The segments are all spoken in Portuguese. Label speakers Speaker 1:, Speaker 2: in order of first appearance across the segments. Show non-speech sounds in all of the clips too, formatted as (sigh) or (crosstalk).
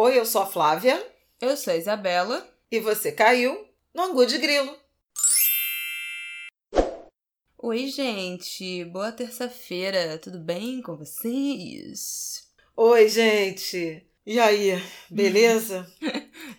Speaker 1: Oi, eu sou a Flávia.
Speaker 2: Eu sou a Isabela.
Speaker 1: E você caiu no Angu de Grilo.
Speaker 2: Oi, gente. Boa terça-feira. Tudo bem com vocês?
Speaker 1: Oi, gente. E aí, (laughs) beleza?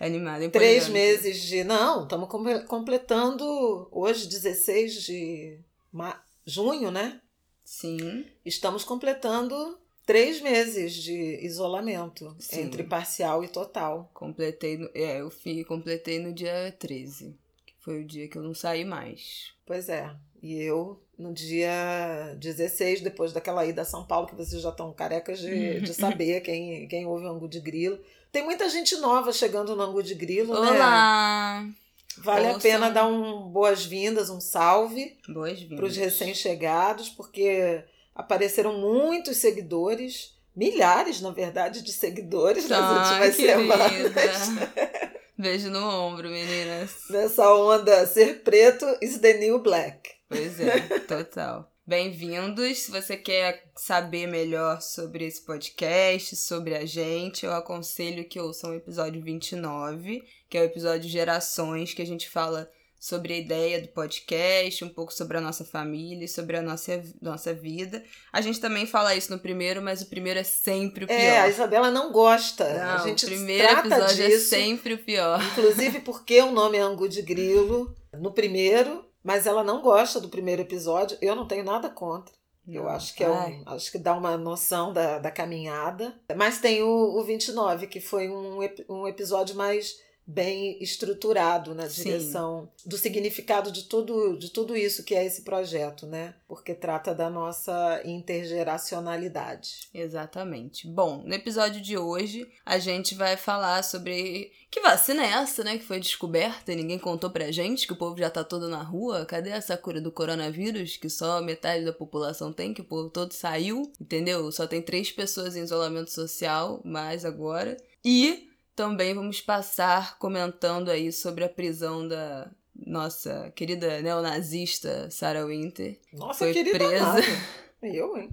Speaker 2: Animada?
Speaker 1: Três meses de. Não, estamos completando hoje, 16 de ma... junho, né?
Speaker 2: Sim.
Speaker 1: Estamos completando três meses de isolamento Sim. entre parcial e total.
Speaker 2: Completei, no, é, eu fui, completei no dia 13, que foi o dia que eu não saí mais.
Speaker 1: Pois é. E eu, no dia 16, depois daquela ida a São Paulo, que vocês já estão carecas de, (laughs) de saber quem, quem ouve o Angu de Grilo. Tem muita gente nova chegando no Angu de Grilo,
Speaker 2: Olá.
Speaker 1: né?
Speaker 2: Olá!
Speaker 1: Vale a pena dar um boas-vindas, um salve
Speaker 2: para
Speaker 1: os recém-chegados, porque apareceram muitos seguidores, milhares, na verdade, de seguidores nas
Speaker 2: ah,
Speaker 1: últimas semanas. (laughs)
Speaker 2: Beijo no ombro, meninas.
Speaker 1: Nessa onda, ser preto is the new black.
Speaker 2: Pois é, total. Bem-vindos. Se você quer saber melhor sobre esse podcast, sobre a gente, eu aconselho que ouçam o episódio 29, que é o episódio Gerações, que a gente fala sobre a ideia do podcast, um pouco sobre a nossa família, sobre a nossa, nossa vida. A gente também fala isso no primeiro, mas o primeiro é sempre o pior.
Speaker 1: É, a Isabela não gosta.
Speaker 2: Não,
Speaker 1: a gente
Speaker 2: o primeiro
Speaker 1: trata
Speaker 2: episódio é
Speaker 1: disso,
Speaker 2: é sempre o pior.
Speaker 1: Inclusive porque o nome é Angu de Grilo no primeiro, mas ela não gosta do primeiro episódio. Eu não tenho nada contra. Eu acho que é um, acho que dá uma noção da, da caminhada. Mas tem o, o 29, que foi um, um episódio mais bem estruturado na direção Sim. do significado de tudo, de tudo isso que é esse projeto, né? Porque trata da nossa intergeracionalidade.
Speaker 2: Exatamente. Bom, no episódio de hoje a gente vai falar sobre que vacina é essa, né? Que foi descoberta e ninguém contou pra gente que o povo já tá todo na rua. Cadê essa cura do coronavírus que só metade da população tem, que o povo todo saiu, entendeu? Só tem três pessoas em isolamento social, mais agora. E também vamos passar comentando aí sobre a prisão da nossa querida neonazista Sarah Winter.
Speaker 1: Nossa,
Speaker 2: foi
Speaker 1: querida
Speaker 2: presa.
Speaker 1: Nada. (laughs) Eu, hein?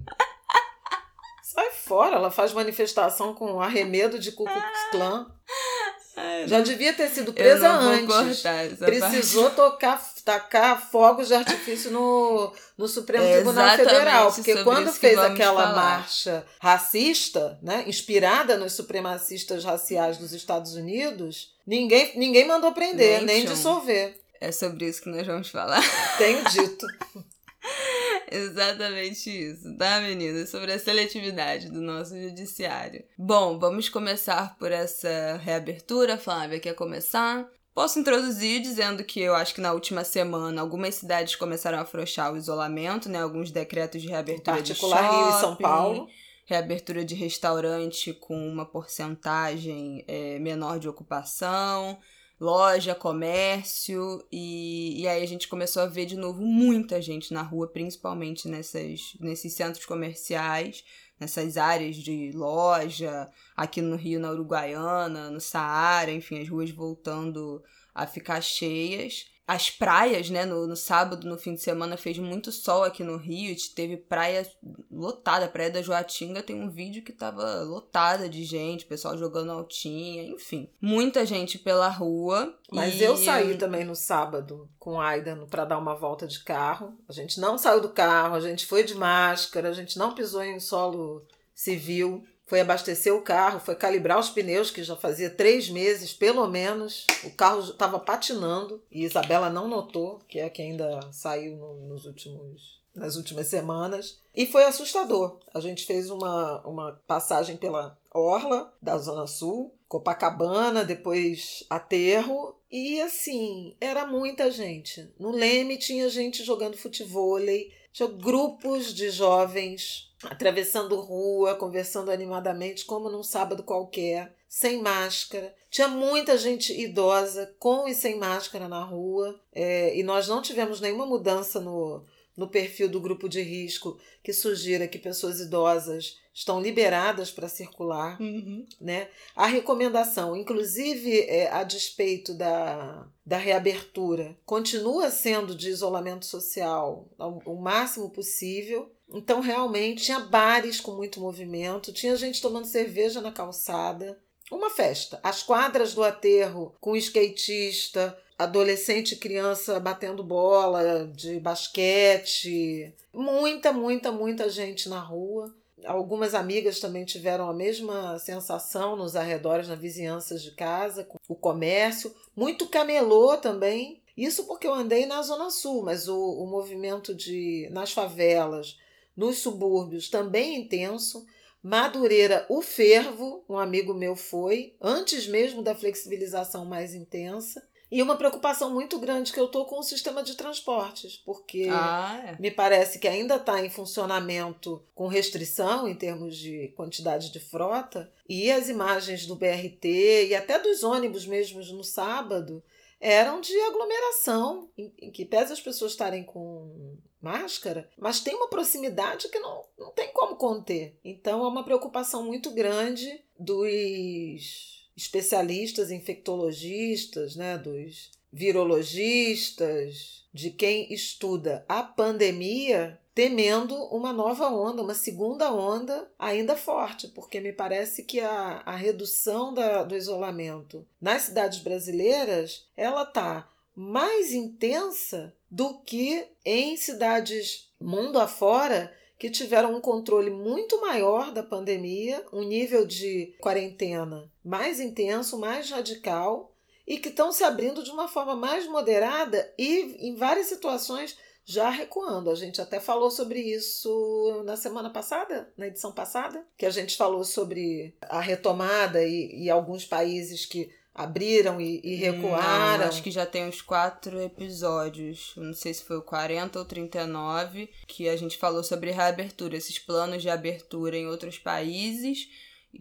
Speaker 1: Sai fora, ela faz manifestação com arremedo de Ku Klux Klan. Já devia ter sido presa antes. Precisou tocar, tacar fogos de artifício no, no Supremo
Speaker 2: é
Speaker 1: Tribunal Federal. Porque quando fez aquela
Speaker 2: falar.
Speaker 1: marcha racista, né, inspirada nos supremacistas raciais dos Estados Unidos, ninguém, ninguém mandou prender, nem, nem dissolver.
Speaker 2: É sobre isso que nós vamos falar. (laughs)
Speaker 1: Tenho dito.
Speaker 2: Exatamente isso, tá, meninas? Sobre a seletividade do nosso judiciário. Bom, vamos começar por essa reabertura. Flávia, quer começar? Posso introduzir dizendo que eu acho que na última semana algumas cidades começaram a afrouxar o isolamento, né? Alguns decretos de reabertura
Speaker 1: particular,
Speaker 2: de shopping,
Speaker 1: Rio e São Paulo.
Speaker 2: Reabertura de restaurante com uma porcentagem é, menor de ocupação loja, comércio, e, e aí a gente começou a ver de novo muita gente na rua, principalmente nessas, nesses centros comerciais, nessas áreas de loja, aqui no Rio, na Uruguaiana, no Saara, enfim, as ruas voltando a ficar cheias as praias, né? No, no, sábado, no fim de semana, fez muito sol aqui no Rio. Teve praia lotada. A praia da Joatinga tem um vídeo que tava lotada de gente, pessoal jogando altinha, enfim. Muita gente pela rua.
Speaker 1: Mas e... eu saí também no sábado com a Aida para dar uma volta de carro. A gente não saiu do carro, a gente foi de máscara, a gente não pisou em solo civil foi abastecer o carro, foi calibrar os pneus, que já fazia três meses, pelo menos. O carro estava patinando e Isabela não notou, que é que ainda saiu no, nos últimos, nas últimas semanas. E foi assustador. A gente fez uma, uma passagem pela Orla, da Zona Sul, Copacabana, depois Aterro. E assim, era muita gente. No Leme tinha gente jogando futevôlei, tinha grupos de jovens atravessando rua, conversando animadamente, como num sábado qualquer, sem máscara. Tinha muita gente idosa com e sem máscara na rua, é, e nós não tivemos nenhuma mudança no, no perfil do grupo de risco que sugira que pessoas idosas estão liberadas para circular.
Speaker 2: Uhum.
Speaker 1: Né? A recomendação, inclusive é, a despeito da, da reabertura, continua sendo de isolamento social o máximo possível então, realmente, tinha bares com muito movimento, tinha gente tomando cerveja na calçada. uma festa. As quadras do aterro com skatista, adolescente e criança batendo bola de basquete, muita, muita, muita gente na rua. Algumas amigas também tiveram a mesma sensação nos arredores, nas vizinhanças de casa, com o comércio. Muito camelô também. Isso porque eu andei na Zona Sul, mas o, o movimento de nas favelas, nos subúrbios, também intenso. Madureira, o fervo, um amigo meu foi, antes mesmo da flexibilização mais intensa. E uma preocupação muito grande que eu estou com o sistema de transportes, porque
Speaker 2: ah, é.
Speaker 1: me parece que ainda está em funcionamento com restrição em termos de quantidade de frota, e as imagens do BRT e até dos ônibus mesmos no sábado eram de aglomeração, em, em que pese as pessoas estarem com máscara, mas tem uma proximidade que não, não tem como conter. Então é uma preocupação muito grande dos especialistas infectologistas, né, dos virologistas, de quem estuda a pandemia, temendo uma nova onda, uma segunda onda ainda forte, porque me parece que a, a redução da, do isolamento nas cidades brasileiras ela está mais intensa do que em cidades mundo afora que tiveram um controle muito maior da pandemia, um nível de quarentena mais intenso, mais radical e que estão se abrindo de uma forma mais moderada e, em várias situações, já recuando. A gente até falou sobre isso na semana passada, na edição passada, que a gente falou sobre a retomada e, e alguns países que abriram e, e recuaram.
Speaker 2: Não, acho que já tem uns quatro episódios, não sei se foi o 40 ou 39, que a gente falou sobre reabertura, esses planos de abertura em outros países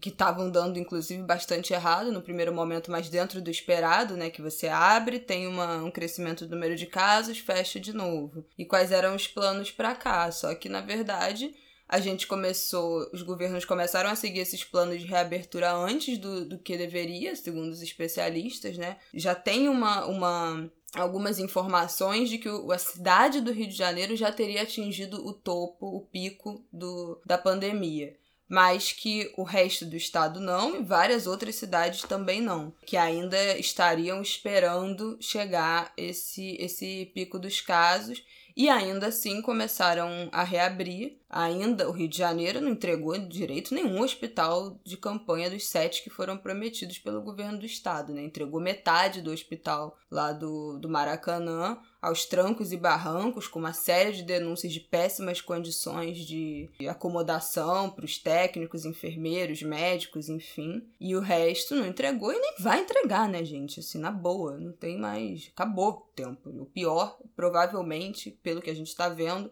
Speaker 2: que estavam dando inclusive bastante errado no primeiro momento, mas dentro do esperado, né, que você abre, tem uma, um crescimento do número de casos, fecha de novo. E quais eram os planos para cá? Só que na verdade a gente começou, os governos começaram a seguir esses planos de reabertura antes do, do que deveria, segundo os especialistas, né? Já tem uma, uma algumas informações de que a cidade do Rio de Janeiro já teria atingido o topo, o pico do, da pandemia. Mas que o resto do estado não e várias outras cidades também não, que ainda estariam esperando chegar esse, esse pico dos casos e ainda assim começaram a reabrir. Ainda o Rio de Janeiro não entregou direito nenhum hospital de campanha dos sete que foram prometidos pelo governo do estado, né? Entregou metade do hospital lá do, do Maracanã aos trancos e barrancos, com uma série de denúncias de péssimas condições de acomodação para os técnicos, enfermeiros, médicos, enfim. E o resto não entregou e nem vai entregar, né, gente? Assim, na boa, não tem mais. Acabou o tempo. O pior, provavelmente, pelo que a gente está vendo,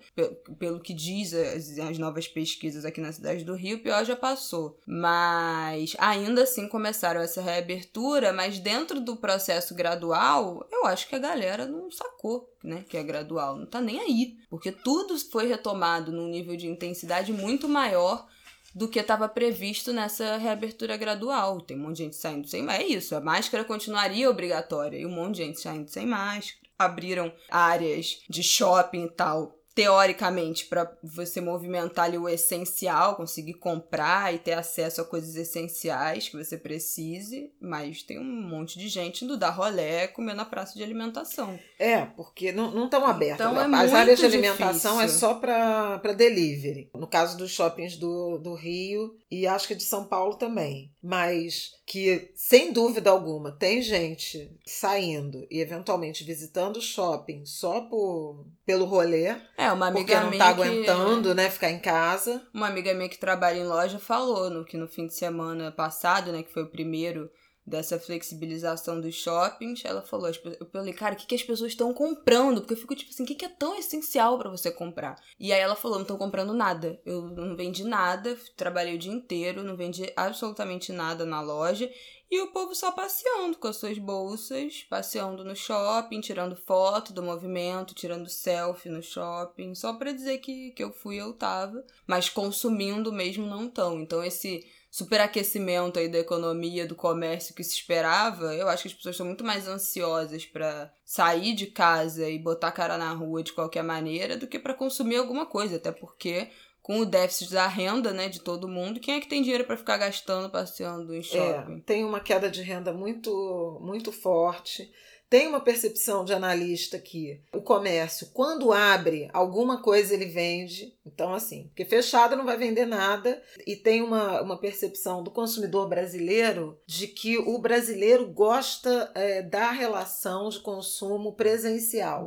Speaker 2: pelo que diz as, as novas pesquisas aqui na cidade do Rio, o pior já passou. Mas ainda assim começaram essa reabertura, mas dentro do processo gradual, eu acho que a galera não sacou né, que é gradual, não tá nem aí, porque tudo foi retomado num nível de intensidade muito maior do que estava previsto nessa reabertura gradual. Tem um monte de gente saindo sem máscara. É isso, a máscara continuaria obrigatória e um monte de gente saindo sem máscara. Abriram áreas de shopping e tal teoricamente, para você movimentar ali o essencial, conseguir comprar e ter acesso a coisas essenciais que você precise, mas tem um monte de gente indo dar rolé comendo na praça de alimentação.
Speaker 1: É, porque não estão abertas. Então, é As áreas de alimentação é difícil. é só para delivery. No caso dos shoppings do, do Rio e acho que de São Paulo também. Mas que, sem dúvida alguma, tem gente saindo e eventualmente visitando o shopping só por, pelo rolê.
Speaker 2: É, uma amiga
Speaker 1: porque não tá aguentando, que... né, ficar em casa.
Speaker 2: Uma amiga minha que trabalha em loja falou no, que no fim de semana passado, né, que foi o primeiro dessa flexibilização dos shoppings, ela falou, eu falei, cara, o que, que as pessoas estão comprando? Porque eu fico tipo assim, o que, que é tão essencial para você comprar? E aí ela falou, não estão comprando nada. Eu não vendi nada, trabalhei o dia inteiro, não vendi absolutamente nada na loja. E o povo só passeando com as suas bolsas, passeando no shopping, tirando foto do movimento, tirando selfie no shopping, só para dizer que, que eu fui, eu tava, mas consumindo mesmo não tão. Então esse superaquecimento aí da economia, do comércio que se esperava, eu acho que as pessoas estão muito mais ansiosas para sair de casa e botar a cara na rua de qualquer maneira do que para consumir alguma coisa, até porque com o déficit da renda, né, de todo mundo, quem é que tem dinheiro para ficar gastando passeando em shopping?
Speaker 1: É, tem uma queda de renda muito muito forte. Tem uma percepção de analista que o comércio, quando abre alguma coisa, ele vende. Então, assim, porque fechado não vai vender nada. E tem uma, uma percepção do consumidor brasileiro de que o brasileiro gosta é, da relação de consumo presencial.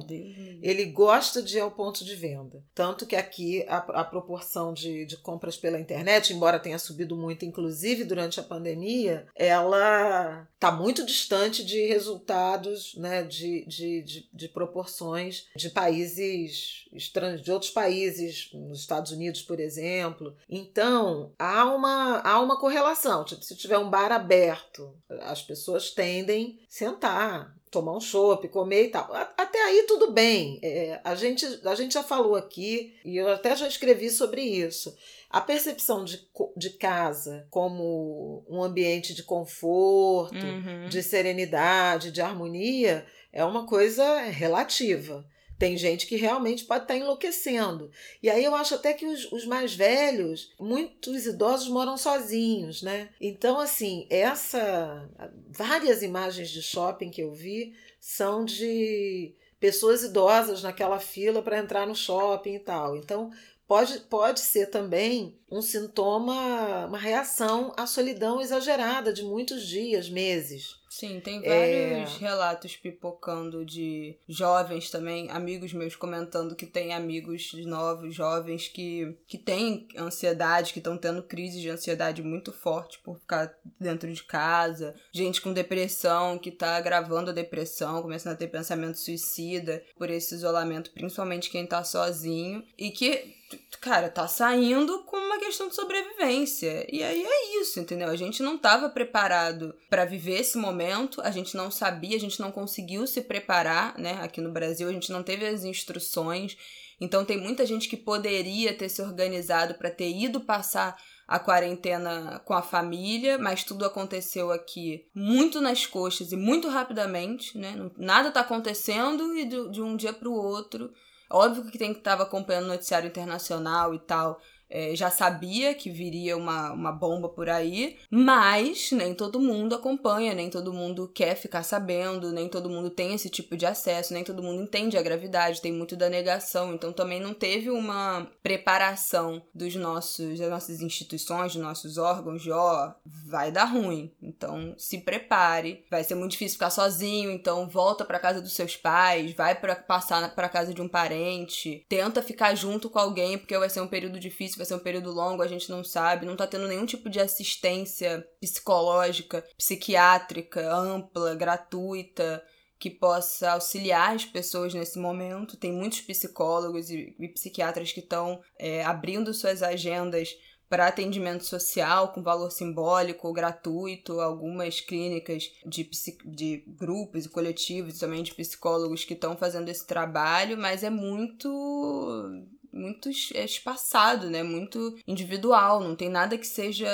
Speaker 1: Ele gosta de ir ao ponto de venda. Tanto que aqui a, a proporção de, de compras pela internet, embora tenha subido muito, inclusive durante a pandemia, ela está muito distante de resultados né, de, de, de, de proporções de países de outros países, nos Estados Unidos, por exemplo. Então, há uma, há uma correlação. Tipo, se tiver um bar aberto, as pessoas tendem a sentar, tomar um chopp, comer e tal. Até aí tudo bem. É, a, gente, a gente já falou aqui, e eu até já escrevi sobre isso. A percepção de, de casa como um ambiente de conforto, uhum. de serenidade, de harmonia, é uma coisa relativa. Tem gente que realmente pode estar enlouquecendo. E aí eu acho até que os, os, mais velhos, muitos idosos moram sozinhos, né? Então, assim, essa. Várias imagens de shopping que eu vi são de pessoas idosas naquela fila para entrar no shopping e tal. Então, pode, pode ser também um sintoma, uma reação à solidão exagerada de muitos dias, meses.
Speaker 2: Sim, tem vários é... relatos pipocando de jovens também, amigos meus comentando que tem amigos novos, jovens que, que têm ansiedade, que estão tendo crises de ansiedade muito forte por ficar dentro de casa, gente com depressão que está agravando a depressão, começando a ter pensamento suicida por esse isolamento, principalmente quem está sozinho, e que cara, tá saindo com uma questão de sobrevivência. E aí é isso, entendeu? A gente não tava preparado para viver esse momento, a gente não sabia, a gente não conseguiu se preparar, né? Aqui no Brasil, a gente não teve as instruções. Então tem muita gente que poderia ter se organizado para ter ido passar a quarentena com a família, mas tudo aconteceu aqui muito nas coxas e muito rapidamente, né? Nada tá acontecendo e de, um dia para o outro Óbvio que quem estava acompanhando o noticiário internacional e tal é, já sabia que viria uma, uma bomba por aí, mas nem todo mundo acompanha, nem todo mundo quer ficar sabendo, nem todo mundo tem esse tipo de acesso, nem todo mundo entende a gravidade, tem muito da negação, então também não teve uma preparação dos nossos, das nossas instituições, dos nossos órgãos de ó, vai dar ruim, então se prepare, vai ser muito difícil ficar sozinho, então volta para casa dos seus pais, vai para passar para casa de um parente, tenta ficar junto com alguém porque vai ser um período difícil vai ser um período longo, a gente não sabe, não tá tendo nenhum tipo de assistência psicológica, psiquiátrica, ampla, gratuita, que possa auxiliar as pessoas nesse momento. Tem muitos psicólogos e, e psiquiatras que estão é, abrindo suas agendas para atendimento social com valor simbólico, gratuito, algumas clínicas de, de grupos e coletivos também de psicólogos que estão fazendo esse trabalho, mas é muito muito espaçado, né? Muito individual, não tem nada que seja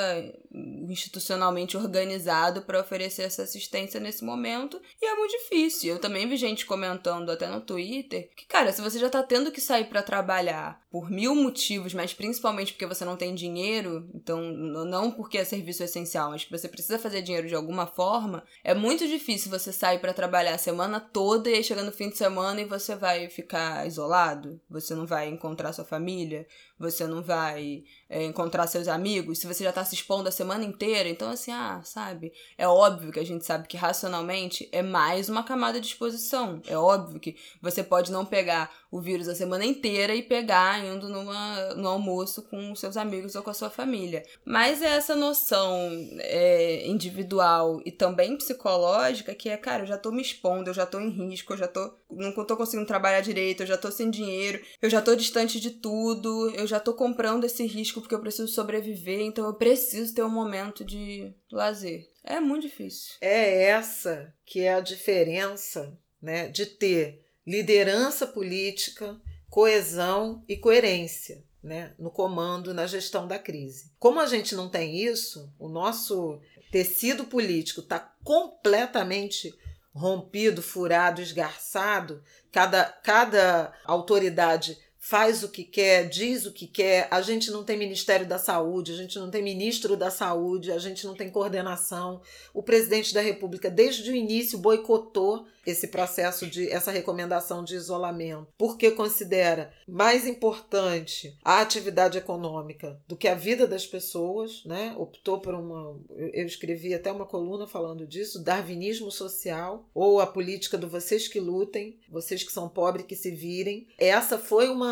Speaker 2: institucionalmente organizado para oferecer essa assistência nesse momento e é muito difícil. Eu também vi gente comentando até no Twitter que, cara, se você já tá tendo que sair para trabalhar por mil motivos, mas principalmente porque você não tem dinheiro, então não porque é serviço essencial, mas que você precisa fazer dinheiro de alguma forma, é muito difícil você sair para trabalhar a semana toda e aí chega no fim de semana e você vai ficar isolado, você não vai encontrar sua família, você não vai é, encontrar seus amigos, se você já tá se expondo a semana inteira. Então, assim, ah, sabe? É óbvio que a gente sabe que racionalmente é mais uma camada de exposição. É óbvio que você pode não pegar o vírus a semana inteira e pegar indo numa, no almoço com seus amigos ou com a sua família. Mas é essa noção é, individual e também psicológica que é, cara, eu já tô me expondo, eu já tô em risco, eu já tô. não tô conseguindo trabalhar direito, eu já tô sem dinheiro, eu já tô distante de tudo, eu já tô comprando esse risco porque eu preciso sobreviver, então eu preciso ter um momento de lazer. É muito difícil.
Speaker 1: É essa que é a diferença, né, de ter liderança política, coesão e coerência né, no comando, na gestão da crise. Como a gente não tem isso, o nosso tecido político está completamente rompido, furado, esgarçado, cada, cada autoridade faz o que quer, diz o que quer. A gente não tem Ministério da Saúde, a gente não tem ministro da Saúde, a gente não tem coordenação. O presidente da República, desde o início, boicotou esse processo de essa recomendação de isolamento, porque considera mais importante a atividade econômica do que a vida das pessoas, né? Optou por uma, eu escrevi até uma coluna falando disso, darwinismo social ou a política do vocês que lutem, vocês que são pobres que se virem. Essa foi um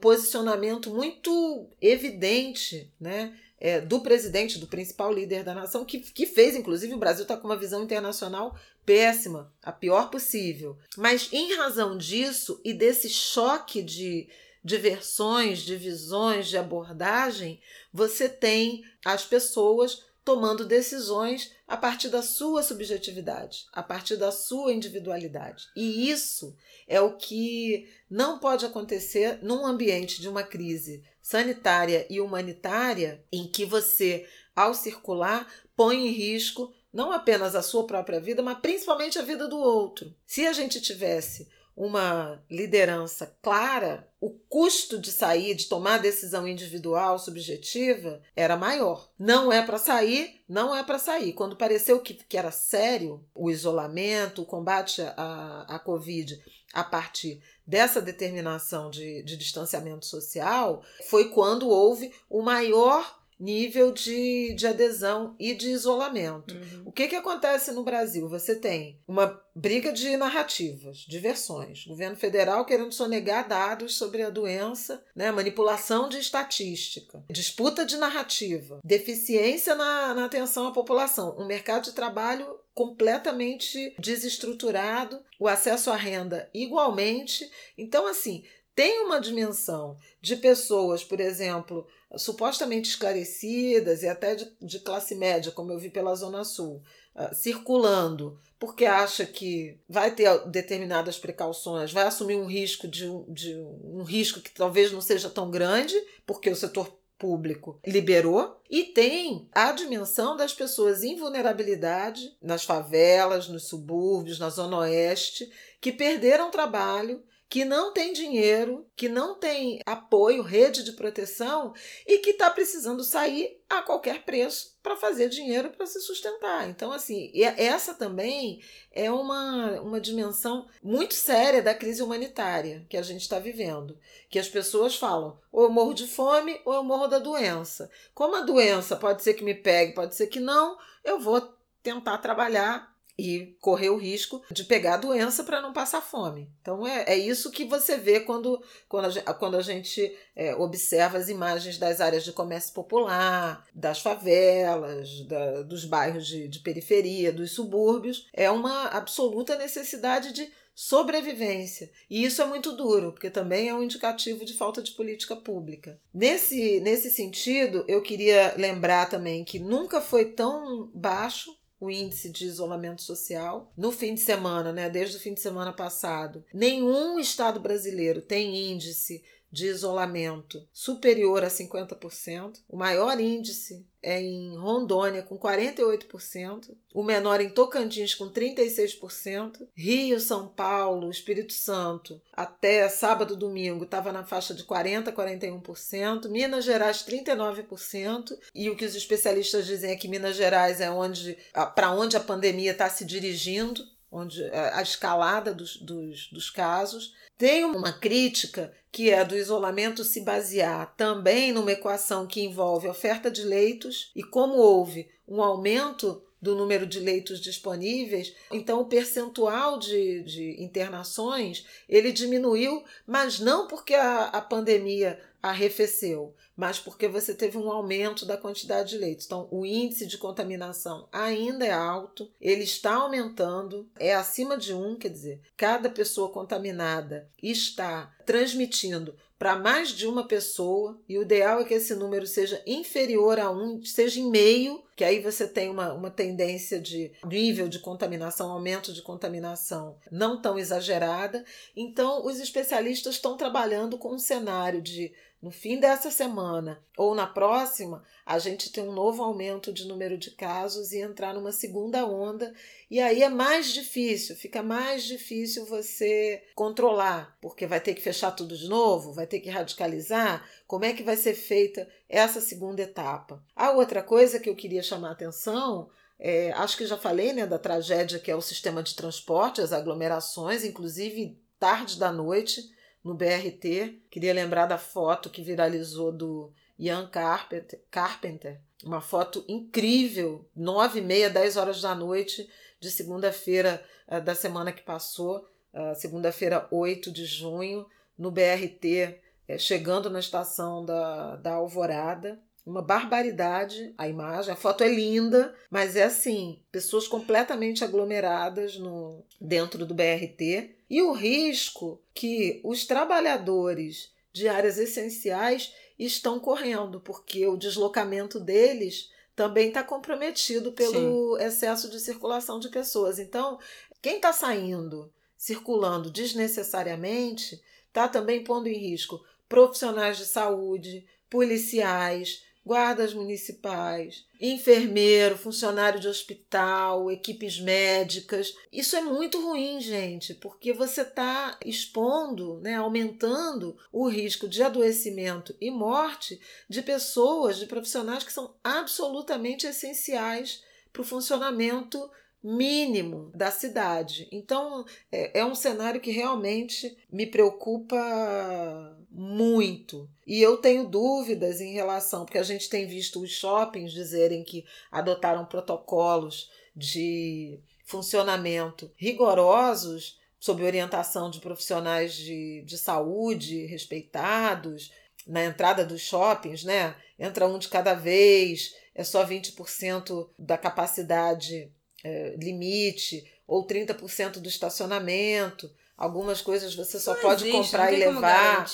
Speaker 1: posicionamento muito evidente, né? É, do presidente, do principal líder da nação, que, que fez, inclusive, o Brasil está com uma visão internacional péssima, a pior possível. Mas em razão disso e desse choque de, de versões, de visões, de abordagem, você tem as pessoas tomando decisões a partir da sua subjetividade, a partir da sua individualidade. E isso é o que não pode acontecer num ambiente de uma crise sanitária e humanitária em que você, ao circular, põe em risco não apenas a sua própria vida, mas principalmente a vida do outro. Se a gente tivesse uma liderança clara, o custo de sair, de tomar decisão individual, subjetiva, era maior. Não é para sair, não é para sair. Quando pareceu que, que era sério o isolamento, o combate à, à Covid a partir dessa determinação de, de distanciamento social, foi quando houve o maior nível de, de adesão e de isolamento. Uhum. O que, que acontece no Brasil? Você tem uma briga de narrativas, de versões. Governo federal querendo sonegar dados sobre a doença, né? manipulação de estatística, disputa de narrativa, deficiência na, na atenção à população, um mercado de trabalho completamente desestruturado, o acesso à renda igualmente. Então, assim, tem uma dimensão de pessoas, por exemplo, supostamente esclarecidas e até de, de classe média, como eu vi pela Zona Sul, uh, circulando porque acha que vai ter determinadas precauções, vai assumir um risco de, de um risco que talvez não seja tão grande, porque o setor público liberou e tem a dimensão das pessoas em vulnerabilidade nas favelas, nos subúrbios, na zona oeste, que perderam trabalho que não tem dinheiro, que não tem apoio, rede de proteção e que está precisando sair a qualquer preço para fazer dinheiro para se sustentar. Então, assim, essa também é uma, uma dimensão muito séria da crise humanitária que a gente está vivendo. Que as pessoas falam, ou eu morro de fome ou eu morro da doença. Como a doença pode ser que me pegue, pode ser que não, eu vou tentar trabalhar e correr o risco de pegar a doença para não passar fome. Então é, é isso que você vê quando, quando a gente, quando a gente é, observa as imagens das áreas de comércio popular, das favelas, da, dos bairros de, de periferia, dos subúrbios. É uma absoluta necessidade de sobrevivência. E isso é muito duro, porque também é um indicativo de falta de política pública. Nesse, nesse sentido, eu queria lembrar também que nunca foi tão baixo o índice de isolamento social no fim de semana, né? Desde o fim de semana passado. Nenhum estado brasileiro tem índice de isolamento superior a 50%. O maior índice é em Rondônia, com 48%. O menor em Tocantins, com 36%. Rio, São Paulo, Espírito Santo, até sábado domingo, estava na faixa de 40% a 41%. Minas Gerais, 39%. E o que os especialistas dizem é que Minas Gerais é onde para onde a pandemia está se dirigindo onde é, a escalada dos, dos, dos casos. Tem uma crítica que é do isolamento se basear também numa equação que envolve oferta de leitos e como houve um aumento do número de leitos disponíveis, então o percentual de, de internações ele diminuiu, mas não porque a, a pandemia arrefeceu, mas porque você teve um aumento da quantidade de leitos. Então, o índice de contaminação ainda é alto, ele está aumentando, é acima de um, quer dizer, cada pessoa contaminada está transmitindo para mais de uma pessoa, e o ideal é que esse número seja inferior a um, seja em meio, que aí você tem uma, uma tendência de nível de contaminação, aumento de contaminação não tão exagerada. Então, os especialistas estão trabalhando com um cenário de no fim dessa semana ou na próxima, a gente tem um novo aumento de número de casos e entrar numa segunda onda. E aí é mais difícil, fica mais difícil você controlar, porque vai ter que fechar tudo de novo, vai ter que radicalizar. Como é que vai ser feita essa segunda etapa? A outra coisa que eu queria chamar a atenção é, acho que já falei né, da tragédia que é o sistema de transporte, as aglomerações, inclusive tarde da noite no BRT. Queria lembrar da foto que viralizou do Ian Carpenter, Carpenter uma foto incrível, nove e meia, dez horas da noite de segunda-feira uh, da semana que passou, uh, segunda-feira 8 de junho, no BRT, uh, chegando na estação da, da Alvorada. Uma barbaridade a imagem. A foto é linda, mas é assim: pessoas completamente aglomeradas no, dentro do BRT. E o risco que os trabalhadores de áreas essenciais estão correndo, porque o deslocamento deles também está comprometido pelo Sim. excesso de circulação de pessoas. Então, quem está saindo, circulando desnecessariamente, está também pondo em risco profissionais de saúde, policiais, guardas municipais, enfermeiro, funcionário de hospital, equipes médicas. Isso é muito ruim, gente, porque você está expondo, né, aumentando o risco de adoecimento e morte de pessoas, de profissionais que são absolutamente essenciais para o funcionamento mínimo da cidade. Então, é, é um cenário que realmente me preocupa muito. E eu tenho dúvidas em relação, porque a gente tem visto os shoppings dizerem que adotaram protocolos de funcionamento rigorosos sob orientação de profissionais de, de saúde respeitados na entrada dos shoppings, né? Entra um de cada vez, é só 20% da capacidade é, limite ou 30% do estacionamento. Algumas coisas você só não pode existe, comprar e levar.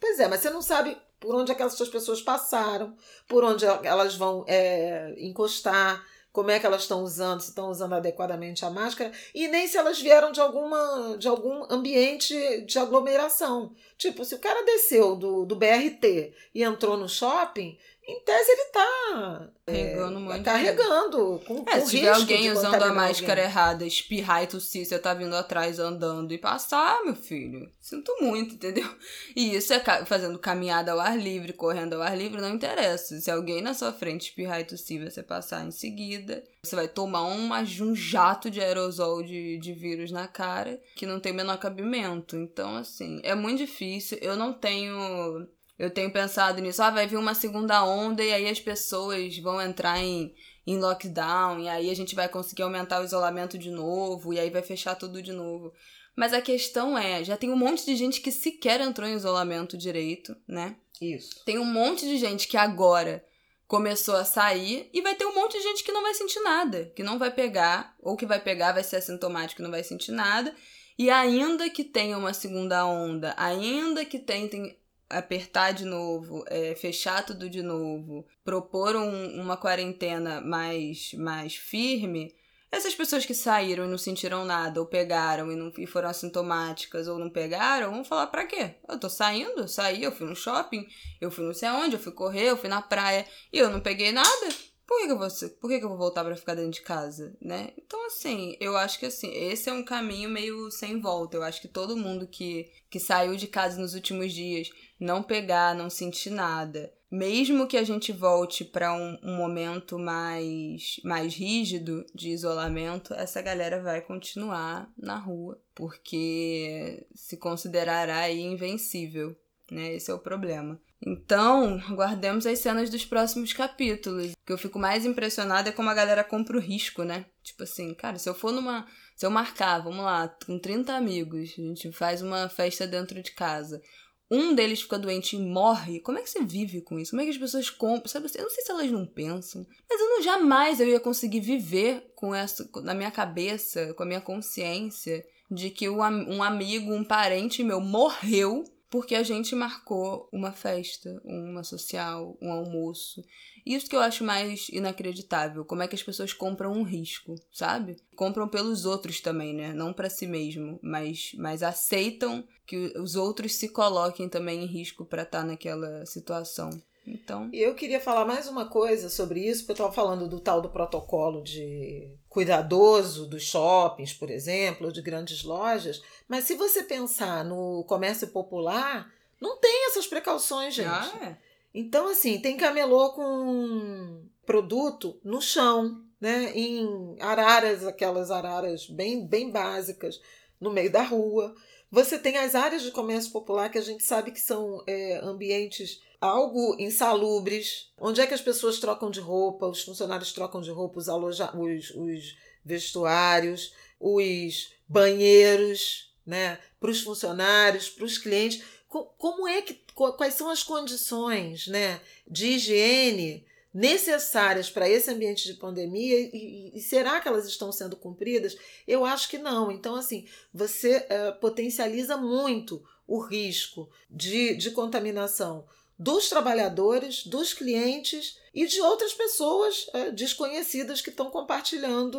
Speaker 1: Pois é, mas você não sabe por onde aquelas pessoas passaram, por onde elas vão é, encostar, como é que elas estão usando, se estão usando adequadamente a máscara, e nem se elas vieram de alguma de algum ambiente de aglomeração. Tipo, se o cara desceu do, do BRT e entrou no shopping, em tese ele tá
Speaker 2: carregando, é, muito
Speaker 1: carregando com,
Speaker 2: é,
Speaker 1: com
Speaker 2: se tiver alguém usando a máscara alguém. errada, espirrar e tossir, você tá vindo atrás andando e passar, meu filho. Sinto muito, entendeu? E isso é fazendo caminhada ao ar livre, correndo ao ar livre, não interessa. Se alguém na sua frente espirrar e tossir, você passar em seguida, você vai tomar uma, um jato de aerosol de, de vírus na cara que não tem menor cabimento. Então, assim, é muito difícil. Eu não tenho eu tenho pensado nisso. Ah, vai vir uma segunda onda e aí as pessoas vão entrar em, em lockdown e aí a gente vai conseguir aumentar o isolamento de novo e aí vai fechar tudo de novo. Mas a questão é, já tem um monte de gente que sequer entrou em isolamento direito, né?
Speaker 1: Isso.
Speaker 2: Tem um monte de gente que agora começou a sair e vai ter um monte de gente que não vai sentir nada, que não vai pegar, ou que vai pegar, vai ser assintomático e não vai sentir nada. E ainda que tenha uma segunda onda, ainda que tentem apertar de novo, é, fechar tudo de novo, propor um, uma quarentena mais, mais firme, essas pessoas que saíram e não sentiram nada, ou pegaram e, não, e foram assintomáticas, ou não pegaram, vão falar pra quê? Eu tô saindo, saí, eu fui no shopping, eu fui não sei aonde, eu fui correr, eu fui na praia e eu não peguei nada. Por que, que eu vou, por que, que eu vou voltar para ficar dentro de casa, né? Então, assim, eu acho que assim, esse é um caminho meio sem volta. Eu acho que todo mundo que, que saiu de casa nos últimos dias não pegar, não sentir nada. Mesmo que a gente volte para um, um, momento mais, mais rígido de isolamento, essa galera vai continuar na rua, porque se considerará aí invencível, né? Esse é o problema. Então, guardemos as cenas dos próximos capítulos. O que eu fico mais impressionada é como a galera compra o risco, né? Tipo assim, cara, se eu for numa. Se eu marcar, vamos lá, com 30 amigos, a gente faz uma festa dentro de casa um deles fica doente e morre, como é que você vive com isso? Como é que as pessoas compram? Sabe, eu não sei se elas não pensam, mas eu não jamais eu ia conseguir viver com essa na minha cabeça, com a minha consciência de que um amigo, um parente meu morreu porque a gente marcou uma festa, uma social, um almoço. Isso que eu acho mais inacreditável, como é que as pessoas compram um risco, sabe? Compram pelos outros também, né? Não para si mesmo, mas, mas aceitam que os outros se coloquem também em risco para estar tá naquela situação. Então.
Speaker 1: E eu queria falar mais uma coisa sobre isso, porque eu estava falando do tal do protocolo de cuidadoso dos shoppings, por exemplo, de grandes lojas, mas se você pensar no comércio popular, não tem essas precauções, gente. Ah, é. Então, assim, tem camelô com produto no chão, né? Em araras, aquelas araras bem, bem básicas, no meio da rua. Você tem as áreas de comércio popular que a gente sabe que são é, ambientes algo insalubres. Onde é que as pessoas trocam de roupa, os funcionários trocam de roupa, os, aloja os, os vestuários, os banheiros, né? Para os funcionários, para os clientes. Como é que quais são as condições, né, de higiene necessárias para esse ambiente de pandemia e, e, será que elas estão sendo cumpridas? Eu acho que não. Então, assim, você uh, potencializa muito o risco de, de contaminação dos trabalhadores, dos clientes e de outras pessoas é, desconhecidas que estão compartilhando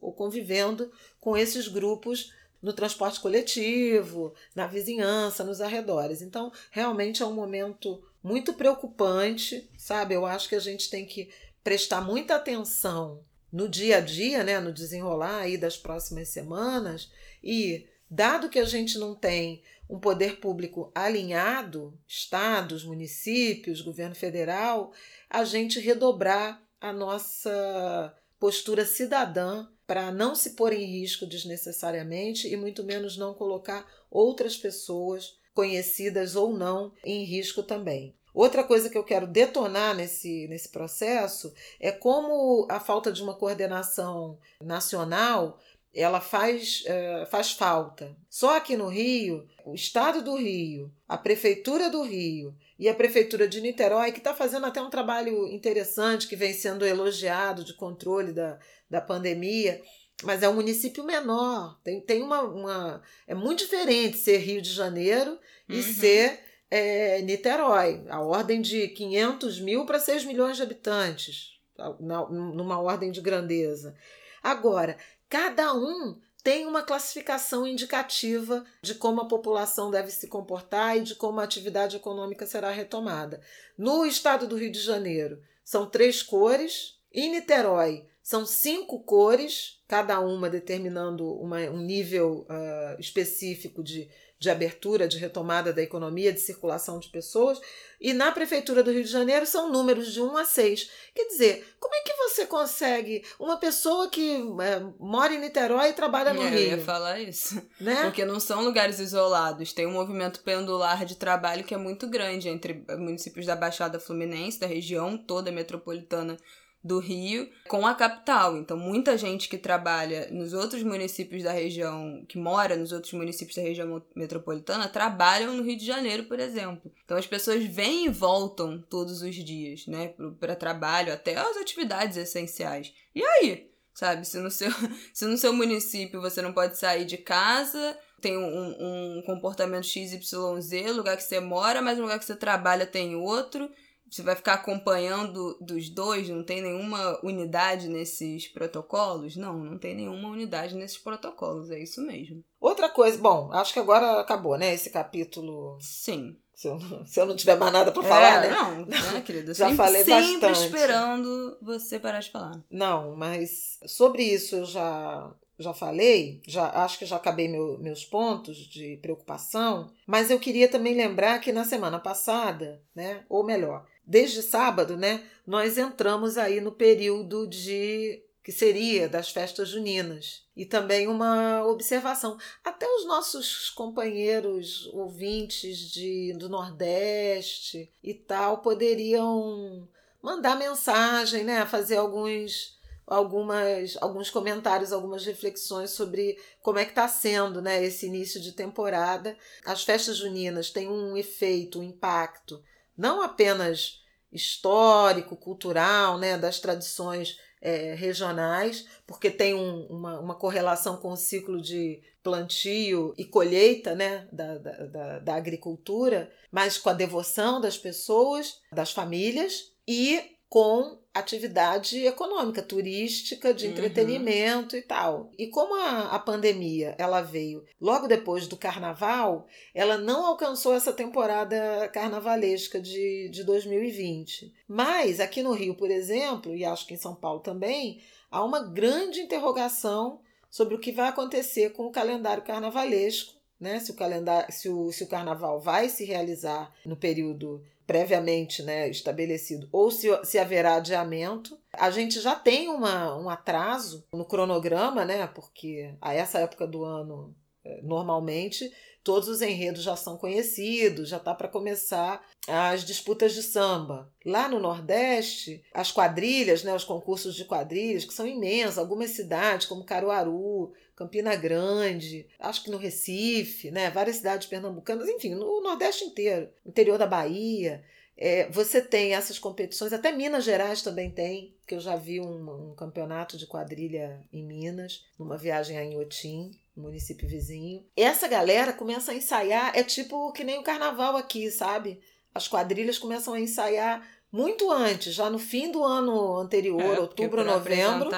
Speaker 1: ou convivendo com esses grupos no transporte coletivo, na vizinhança, nos arredores. Então, realmente é um momento muito preocupante, sabe? Eu acho que a gente tem que prestar muita atenção no dia a dia, né, no desenrolar aí das próximas semanas e dado que a gente não tem um poder público alinhado, estados, municípios, governo federal, a gente redobrar a nossa postura cidadã para não se pôr em risco desnecessariamente e muito menos não colocar outras pessoas, conhecidas ou não, em risco também. Outra coisa que eu quero detonar nesse, nesse processo é como a falta de uma coordenação nacional ela faz, uh, faz falta. Só aqui no Rio, o Estado do Rio, a Prefeitura do Rio e a Prefeitura de Niterói, que está fazendo até um trabalho interessante, que vem sendo elogiado de controle da, da pandemia, mas é um município menor. Tem, tem uma, uma. É muito diferente ser Rio de Janeiro e uhum. ser é, Niterói. A ordem de 500 mil para 6 milhões de habitantes, numa ordem de grandeza. Agora, Cada um tem uma classificação indicativa de como a população deve se comportar e de como a atividade econômica será retomada. No estado do Rio de Janeiro, são três cores. Em Niterói, são cinco cores, cada uma determinando uma, um nível uh, específico de de abertura, de retomada da economia, de circulação de pessoas. E na Prefeitura do Rio de Janeiro são números de 1 a 6. Quer dizer, como é que você consegue uma pessoa que é, mora em Niterói e trabalha no
Speaker 2: é,
Speaker 1: Rio?
Speaker 2: Eu ia falar isso. Né? Porque não são lugares isolados. Tem um movimento pendular de trabalho que é muito grande entre municípios da Baixada Fluminense, da região toda metropolitana do Rio com a capital. Então, muita gente que trabalha nos outros municípios da região, que mora nos outros municípios da região metropolitana, trabalham no Rio de Janeiro, por exemplo. Então, as pessoas vêm e voltam todos os dias, né, para trabalho, até as atividades essenciais. E aí? Sabe, se no, seu, (laughs) se no seu município você não pode sair de casa, tem um, um comportamento XYZ, lugar que você mora, mas no lugar que você trabalha tem outro você vai ficar acompanhando dos dois? Não tem nenhuma unidade nesses protocolos? Não, não tem nenhuma unidade nesses protocolos, é isso mesmo.
Speaker 1: Outra coisa, bom, acho que agora acabou, né? Esse capítulo.
Speaker 2: Sim.
Speaker 1: Se eu, se eu não tiver mais nada para falar,
Speaker 2: é,
Speaker 1: né?
Speaker 2: Não, né, querida?
Speaker 1: Já
Speaker 2: sempre,
Speaker 1: falei
Speaker 2: sempre
Speaker 1: bastante.
Speaker 2: esperando você parar de falar.
Speaker 1: Não, mas sobre isso eu já já falei, já acho que já acabei meu, meus pontos de preocupação, mas eu queria também lembrar que na semana passada, né, ou melhor, desde sábado, né, nós entramos aí no período de que seria das festas juninas. E também uma observação. Até os nossos companheiros ouvintes de, do Nordeste e tal poderiam mandar mensagem, né? Fazer alguns, algumas, alguns comentários, algumas reflexões sobre como é que está sendo né, esse início de temporada. As festas juninas têm um efeito, um impacto não apenas histórico, cultural, né, das tradições é, regionais, porque tem um, uma, uma correlação com o ciclo de plantio e colheita né, da, da, da agricultura, mas com a devoção das pessoas, das famílias e com atividade econômica, turística, de uhum. entretenimento e tal. E como a, a pandemia ela veio logo depois do carnaval, ela não alcançou essa temporada carnavalesca de, de 2020. Mas aqui no Rio, por exemplo, e acho que em São Paulo também, há uma grande interrogação sobre o que vai acontecer com o calendário carnavalesco, né? Se o calendário, se o, se o carnaval vai se realizar no período previamente né, estabelecido, ou se, se haverá adiamento. A gente já tem uma, um atraso no cronograma, né? Porque a essa época do ano, é, normalmente, todos os enredos já são conhecidos, já está para começar as disputas de samba. Lá no Nordeste, as quadrilhas, né, os concursos de quadrilhas, que são imensos, algumas cidades como Caruaru, Campina Grande, acho que no Recife, né, várias cidades pernambucanas, enfim, no Nordeste inteiro, interior da Bahia. É, você tem essas competições, até Minas Gerais também tem, que eu já vi um, um campeonato de quadrilha em Minas, numa viagem a Inhotim, município vizinho. Essa galera começa a ensaiar, é tipo que nem o carnaval aqui, sabe? As quadrilhas começam a ensaiar muito antes, já no fim do ano anterior, é, outubro, novembro,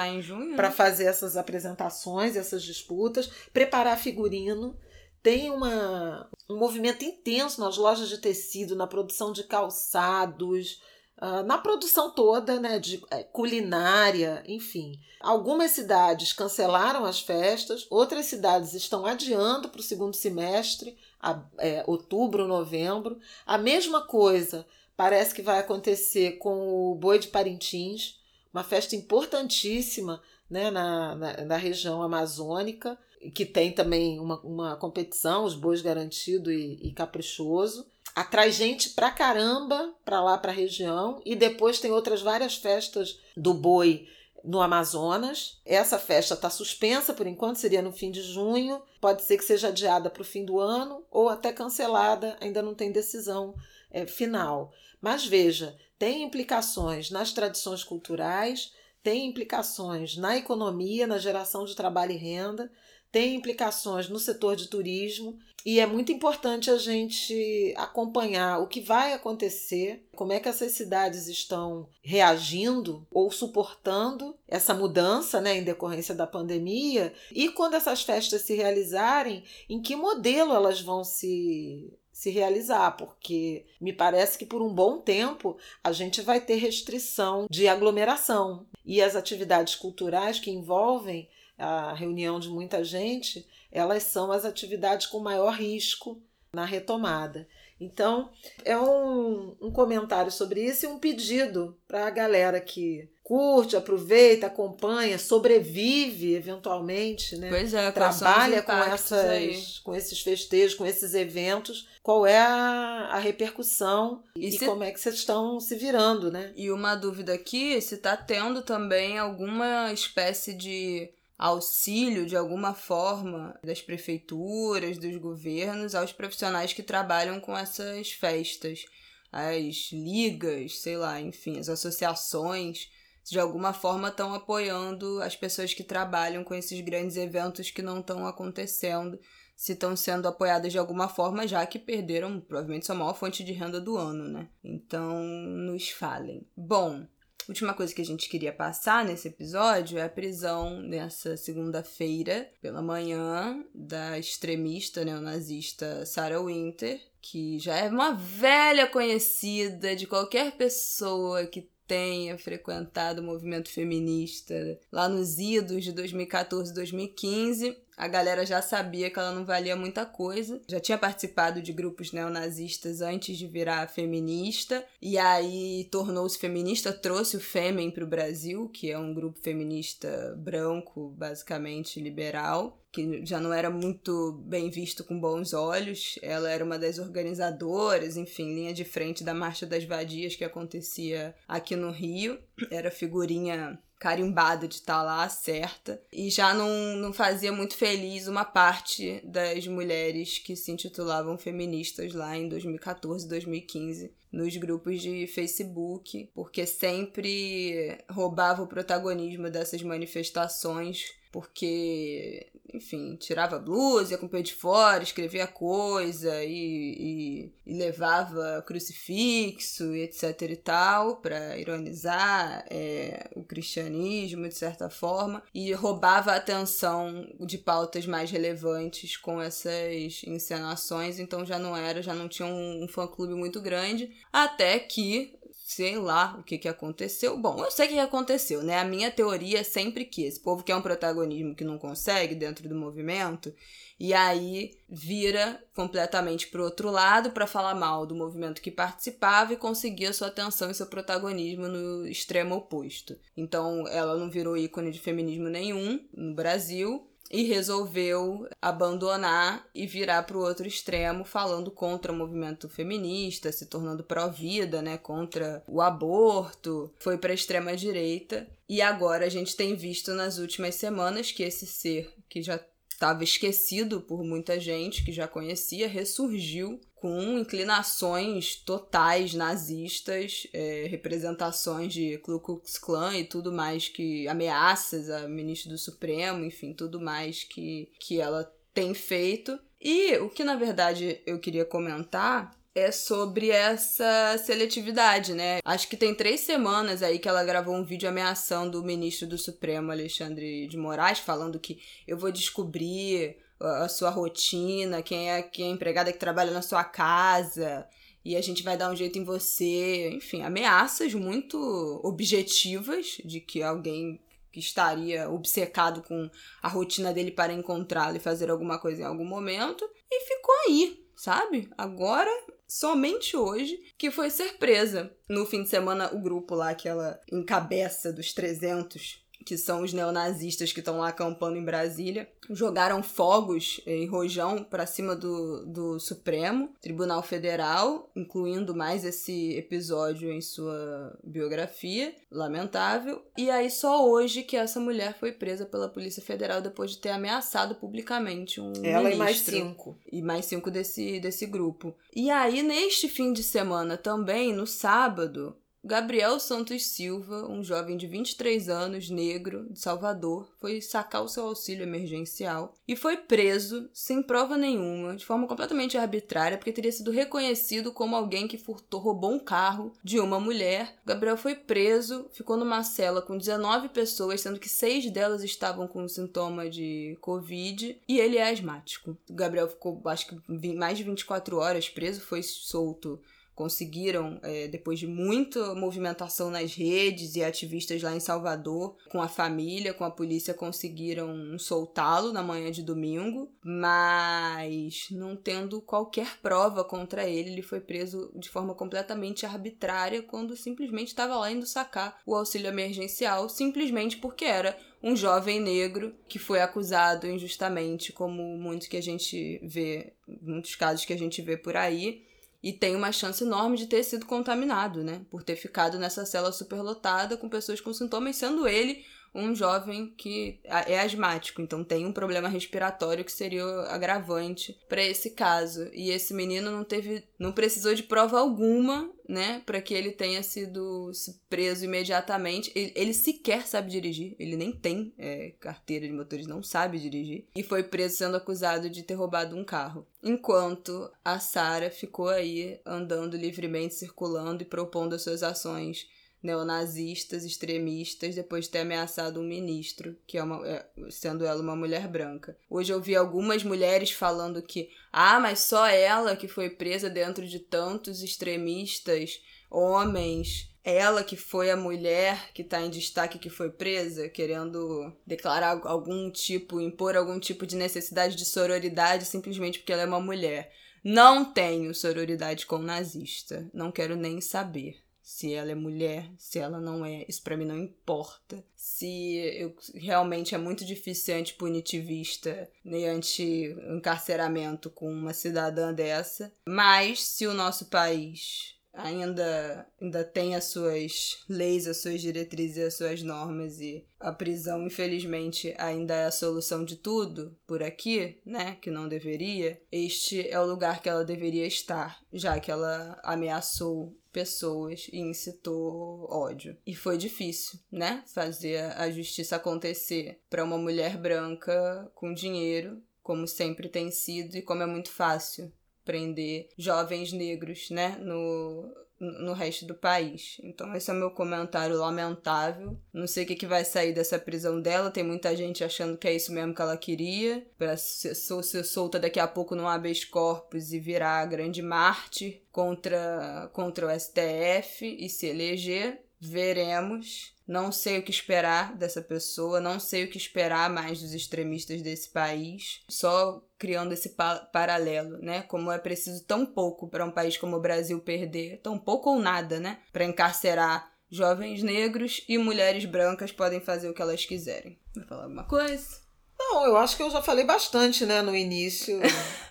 Speaker 1: para né? fazer essas apresentações, essas disputas, preparar figurino. Tem uma, um movimento intenso nas lojas de tecido, na produção de calçados, uh, na produção toda, né, de é, culinária, enfim. Algumas cidades cancelaram as festas, outras cidades estão adiando para o segundo semestre, a, é, outubro, novembro. A mesma coisa parece que vai acontecer com o Boi de Parintins, uma festa importantíssima né, na, na, na região amazônica, que tem também uma, uma competição, os bois garantido e, e caprichoso. Atrai gente pra caramba para lá, para a região, e depois tem outras várias festas do boi no Amazonas. Essa festa está suspensa por enquanto, seria no fim de junho. Pode ser que seja adiada para o fim do ano ou até cancelada, ainda não tem decisão é, final. Mas veja, tem implicações nas tradições culturais, tem implicações na economia, na geração de trabalho e renda, tem implicações no setor de turismo e é muito importante a gente acompanhar o que vai acontecer, como é que essas cidades estão reagindo ou suportando essa mudança né, em decorrência da pandemia e quando essas festas se realizarem, em que modelo elas vão se se realizar, porque me parece que por um bom tempo a gente vai ter restrição de aglomeração e as atividades culturais que envolvem a reunião de muita gente, elas são as atividades com maior risco na retomada. Então, é um, um comentário sobre isso e um pedido para a galera que curte, aproveita, acompanha, sobrevive eventualmente, né?
Speaker 2: Pois é,
Speaker 1: trabalha com essas, com esses festejos, com esses eventos. Qual é a, a repercussão e, e se... como é que vocês estão se virando, né?
Speaker 2: E uma dúvida aqui, se está tendo também alguma espécie de auxílio de alguma forma das prefeituras, dos governos aos profissionais que trabalham com essas festas, as ligas, sei lá, enfim, as associações de alguma forma estão apoiando as pessoas que trabalham com esses grandes eventos que não estão acontecendo, se estão sendo apoiadas de alguma forma, já que perderam provavelmente sua maior fonte de renda do ano, né? Então, nos falem. Bom, última coisa que a gente queria passar nesse episódio é a prisão nessa segunda-feira, pela manhã, da extremista neonazista Sarah Winter, que já é uma velha conhecida de qualquer pessoa que tenha frequentado o movimento feminista lá nos idos de 2014 e 2015, a galera já sabia que ela não valia muita coisa. Já tinha participado de grupos neonazistas antes de virar feminista. E aí tornou-se feminista, trouxe o Fêmen para o Brasil, que é um grupo feminista branco, basicamente liberal que já não era muito bem visto com bons olhos. Ela era uma das organizadoras, enfim, linha de frente da Marcha das Vadias que acontecia aqui no Rio. Era figurinha carimbada de estar tá lá, certa. E já não, não fazia muito feliz uma parte das mulheres que se intitulavam feministas lá em 2014, 2015 nos grupos de Facebook, porque sempre roubava o protagonismo dessas manifestações porque, enfim, tirava blusa, ia com o pé de fora, escrevia coisa e, e, e levava crucifixo e etc e tal, para ironizar é, o cristianismo de certa forma, e roubava a atenção de pautas mais relevantes com essas encenações, então já não era, já não tinha um, um fã-clube muito grande, até que sei lá o que, que aconteceu. Bom, eu sei o que aconteceu, né? A minha teoria é sempre que esse povo quer um protagonismo que não consegue dentro do movimento, e aí vira completamente pro outro lado para falar mal do movimento que participava e conseguir a sua atenção e seu protagonismo no extremo oposto. Então, ela não virou ícone de feminismo nenhum no Brasil, e resolveu abandonar e virar para o outro extremo, falando contra o movimento feminista, se tornando pró-vida, né, contra o aborto, foi para a extrema direita. E agora a gente tem visto nas últimas semanas que esse ser que já estava esquecido por muita gente que já conhecia ressurgiu com inclinações totais nazistas, é, representações de Ku Klux Klan e tudo mais que ameaças a ministra do Supremo, enfim, tudo mais que, que ela tem feito. E o que na verdade eu queria comentar é sobre essa seletividade, né? Acho que tem três semanas aí que ela gravou um vídeo ameaçando o ministro do Supremo, Alexandre de Moraes, falando que eu vou descobrir a sua rotina, quem é, quem é empregada que trabalha na sua casa, e a gente vai dar um jeito em você. Enfim, ameaças muito objetivas de que alguém que estaria obcecado com a rotina dele para encontrá-lo e fazer alguma coisa em algum momento, e ficou aí, sabe? Agora, somente hoje, que foi ser presa. No fim de semana, o grupo lá que ela encabeça dos 300 que são os neonazistas que estão lá acampando em Brasília, jogaram fogos em rojão para cima do, do Supremo Tribunal Federal, incluindo mais esse episódio em sua biografia, lamentável. E aí só hoje que essa mulher foi presa pela Polícia Federal depois de ter ameaçado publicamente um
Speaker 1: Ela
Speaker 2: ministro.
Speaker 1: e mais cinco.
Speaker 2: E mais cinco desse, desse grupo. E aí, neste fim de semana também, no sábado, Gabriel Santos Silva, um jovem de 23 anos, negro, de Salvador, foi sacar o seu auxílio emergencial e foi preso sem prova nenhuma, de forma completamente arbitrária, porque teria sido reconhecido como alguém que furtou, roubou um carro de uma mulher. Gabriel foi preso, ficou numa cela com 19 pessoas, sendo que seis delas estavam com sintoma de Covid, e ele é asmático. O Gabriel ficou, acho que, mais de 24 horas preso, foi solto conseguiram, é, depois de muita movimentação nas redes e ativistas lá em Salvador, com a família, com a polícia, conseguiram soltá-lo na manhã de domingo, mas não tendo qualquer prova contra ele, ele foi preso de forma completamente arbitrária quando simplesmente estava lá indo sacar o auxílio emergencial, simplesmente porque era um jovem negro que foi acusado injustamente, como muitos que a gente vê, muitos casos que a gente vê por aí e tem uma chance enorme de ter sido contaminado, né? Por ter ficado nessa cela superlotada com pessoas com sintomas, sendo ele um jovem que é asmático, então tem um problema respiratório que seria agravante para esse caso. E esse menino não teve, não precisou de prova alguma, né, para que ele tenha sido preso imediatamente. Ele, ele, sequer sabe dirigir, ele nem tem é, carteira de motorista, não sabe dirigir e foi preso sendo acusado de ter roubado um carro. Enquanto a Sara ficou aí andando livremente, circulando e propondo as suas ações neonazistas, extremistas, depois de ter ameaçado um ministro, que é uma, é, sendo ela uma mulher branca. Hoje eu vi algumas mulheres falando que, ah, mas só ela que foi presa dentro de tantos extremistas, homens, ela que foi a mulher que está em destaque que foi presa, querendo declarar algum tipo, impor algum tipo de necessidade de sororidade simplesmente porque ela é uma mulher. Não tenho sororidade com nazista, não quero nem saber se ela é mulher, se ela não é, isso para mim não importa. Se eu, realmente é muito difícil ser antipunitivista nem anti-encarceramento com uma cidadã dessa, mas se o nosso país ainda, ainda tem as suas leis, as suas diretrizes, as suas normas e a prisão, infelizmente, ainda é a solução de tudo por aqui, né? Que não deveria. Este é o lugar que ela deveria estar, já que ela ameaçou pessoas e incitou ódio. E foi difícil, né? Fazer a justiça acontecer para uma mulher branca com dinheiro, como sempre tem sido e como é muito fácil prender jovens negros, né, no, no resto do país. Então esse é o meu comentário lamentável. Não sei o que, que vai sair dessa prisão dela. Tem muita gente achando que é isso mesmo que ela queria. Pra ser, ser solta daqui a pouco no habeas corpus e virar grande mártir contra, contra o STF e se eleger. Veremos. Não sei o que esperar dessa pessoa, não sei o que esperar mais dos extremistas desse país. Só criando esse pa paralelo, né? Como é preciso tão pouco para um país como o Brasil perder, tão pouco ou nada, né? Para encarcerar jovens negros e mulheres brancas podem fazer o que elas quiserem. Vai falar alguma coisa?
Speaker 1: Não, eu acho que eu já falei bastante, né, no início. (laughs)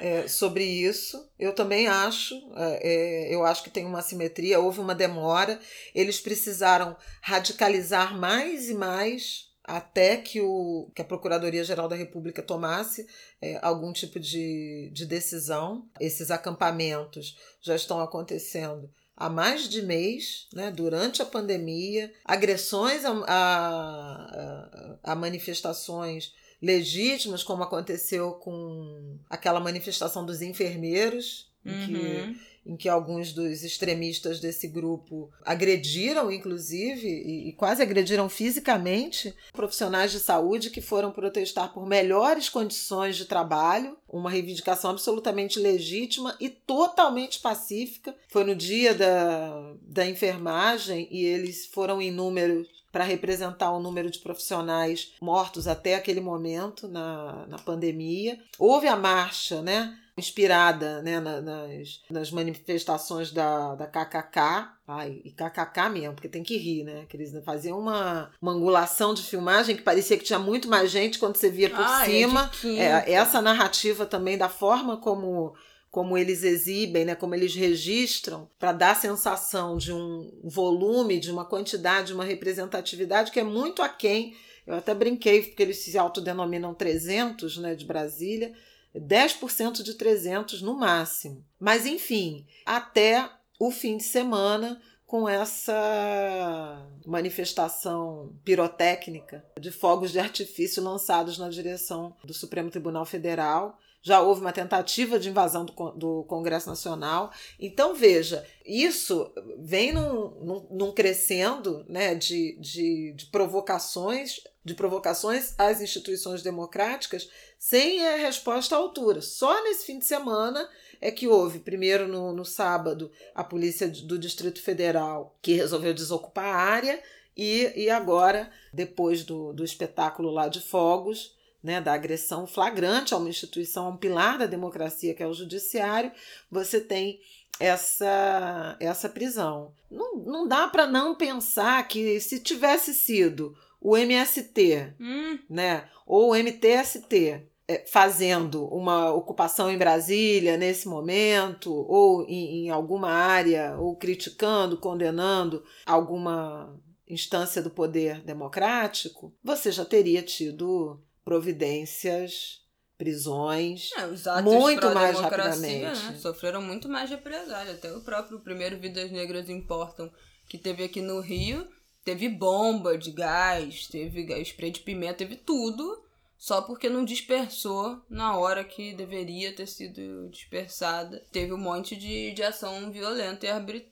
Speaker 1: é, sobre isso. Eu também acho, é, é, eu acho que tem uma simetria, houve uma demora, eles precisaram radicalizar mais e mais até que, o, que a Procuradoria-Geral da República tomasse é, algum tipo de, de decisão. Esses acampamentos já estão acontecendo há mais de mês, né, durante a pandemia, agressões a, a, a manifestações legítimas, como aconteceu com aquela manifestação dos enfermeiros, uhum. em, que, uhum. em que alguns dos extremistas desse grupo agrediram, inclusive, e, e quase agrediram fisicamente profissionais de saúde que foram protestar por melhores condições de trabalho, uma reivindicação absolutamente legítima e totalmente pacífica. Foi no dia da, da enfermagem e eles foram em número para representar o número de profissionais mortos até aquele momento na, na pandemia. Houve a marcha, né? inspirada né, nas, nas manifestações da, da KKK, ai, e KKK mesmo, porque tem que rir, né? Que eles faziam uma, uma angulação de filmagem que parecia que tinha muito mais gente quando você via por ah, cima. É, essa narrativa também da forma como como eles exibem, né, como eles registram, para dar a sensação de um volume, de uma quantidade, de uma representatividade que é muito aquém. Eu até brinquei, porque eles se autodenominam 300 né, de Brasília, 10% de 300 no máximo. Mas, enfim, até o fim de semana, com essa manifestação pirotécnica de fogos de artifício lançados na direção do Supremo Tribunal Federal já houve uma tentativa de invasão do, do Congresso Nacional. Então, veja, isso vem num, num, num crescendo né, de, de, de, provocações de provocações às instituições democráticas sem a resposta à altura. Só nesse fim de semana é que houve, primeiro no, no sábado, a Polícia do Distrito Federal que resolveu desocupar a área, e, e agora, depois do, do espetáculo lá de fogos, né, da agressão flagrante a uma instituição, a um pilar da democracia que é o judiciário, você tem essa essa prisão. Não, não dá para não pensar que se tivesse sido o MST, hum. né, ou o MTST é, fazendo uma ocupação em Brasília nesse momento, ou em, em alguma área, ou criticando, condenando alguma instância do poder democrático, você já teria tido providências, prisões,
Speaker 2: é, muito mais rapidamente. Né? Sofreram muito mais represália. Até o próprio primeiro Vidas Negras Importam, que teve aqui no Rio, teve bomba de gás, teve spray de pimenta, teve tudo, só porque não dispersou na hora que deveria ter sido dispersada. Teve um monte de, de ação violenta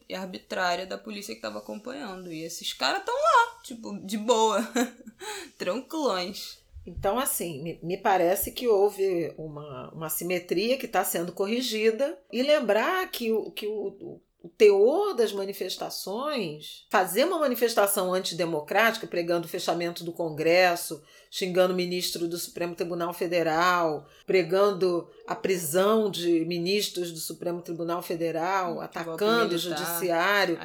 Speaker 2: e arbitrária da polícia que estava acompanhando. E esses caras estão lá, tipo, de boa, (laughs) tranquilões.
Speaker 1: Então, assim, me, me parece que houve uma, uma simetria que está sendo corrigida e lembrar que, o, que o, o teor das manifestações, fazer uma manifestação antidemocrática, pregando o fechamento do Congresso, xingando o ministro do Supremo Tribunal Federal, pregando a prisão de ministros do Supremo Tribunal Federal, hum, atacando o judiciário,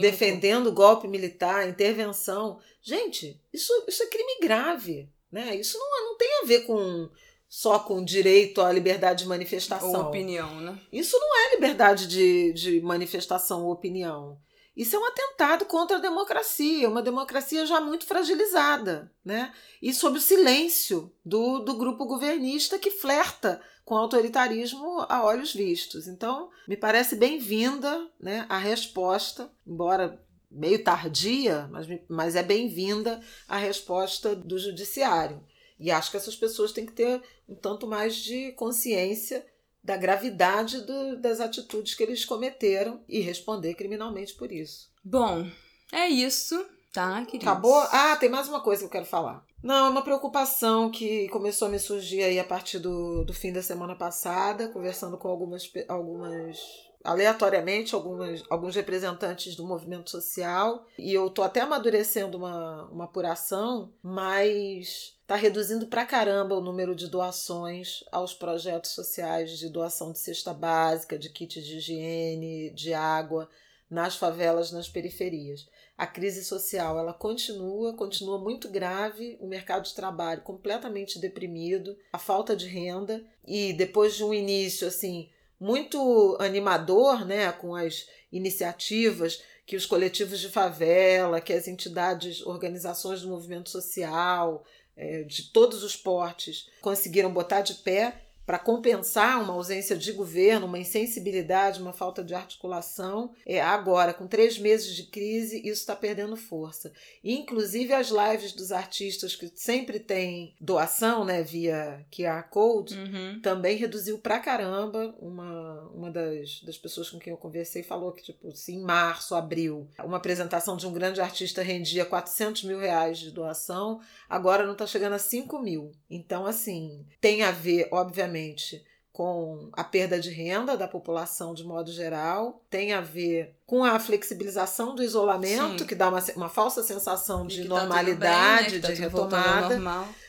Speaker 1: defendendo o golpe militar, intervenção. Gente, isso, isso é crime grave. Né? Isso não, não tem a ver com, só com direito à liberdade de manifestação.
Speaker 2: Ou opinião, né?
Speaker 1: Isso não é liberdade de, de manifestação ou opinião. Isso é um atentado contra a democracia, uma democracia já muito fragilizada, né? E sob o silêncio do, do grupo governista que flerta com autoritarismo a olhos vistos. Então, me parece bem-vinda né, a resposta, embora meio tardia, mas, mas é bem-vinda a resposta do judiciário. E acho que essas pessoas têm que ter um tanto mais de consciência da gravidade do, das atitudes que eles cometeram e responder criminalmente por isso.
Speaker 2: Bom, é isso, tá, queridos?
Speaker 1: Acabou? Ah, tem mais uma coisa que eu quero falar. Não, é uma preocupação que começou a me surgir aí a partir do, do fim da semana passada, conversando com algumas, algumas aleatoriamente algumas, alguns representantes do movimento social e eu tô até amadurecendo uma, uma apuração, mas está reduzindo pra caramba o número de doações aos projetos sociais de doação de cesta básica, de kits de higiene, de água nas favelas, nas periferias. A crise social ela continua, continua muito grave, o mercado de trabalho completamente deprimido, a falta de renda e depois de um início assim muito animador, né, com as iniciativas que os coletivos de favela, que as entidades, organizações do movimento social, é, de todos os portes, conseguiram botar de pé para compensar uma ausência de governo, uma insensibilidade, uma falta de articulação. É, agora, com três meses de crise, isso está perdendo força. inclusive, as lives dos artistas que sempre têm doação né, via QR Code uhum. também reduziu pra caramba. Uma, uma das, das pessoas com quem eu conversei falou que, tipo, se em março, abril, uma apresentação de um grande artista rendia 400 mil reais de doação, agora não está chegando a 5 mil. Então, assim, tem a ver, obviamente, obviamente, com a perda de renda da população de modo geral, tem a ver com a flexibilização do isolamento, Sim. que dá uma, uma falsa sensação de, normalidade, tá bem, né? tá de retomada.